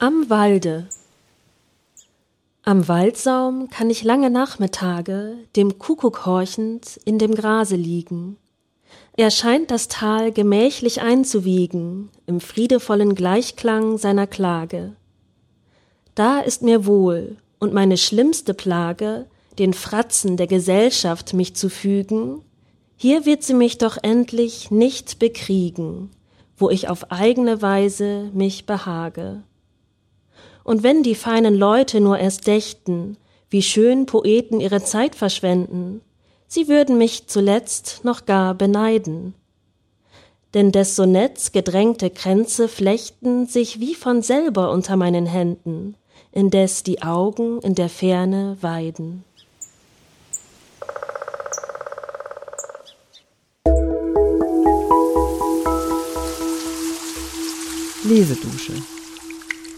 Im Walde. Am Waldsaum kann ich lange Nachmittage, dem Kuckuck horchend, in dem Grase liegen. Er scheint das Tal gemächlich einzuwiegen, im friedevollen Gleichklang seiner Klage. Da ist mir wohl, und meine schlimmste Plage, den Fratzen der Gesellschaft mich zu fügen, hier wird sie mich doch endlich nicht bekriegen, wo ich auf eigene Weise mich behage. Und wenn die feinen Leute nur erst dächten, wie schön Poeten ihre Zeit verschwenden, sie würden mich zuletzt noch gar beneiden. Denn des Sonetts gedrängte Kränze flechten sich wie von selber unter meinen Händen, indes die Augen in der Ferne weiden. Lesedusche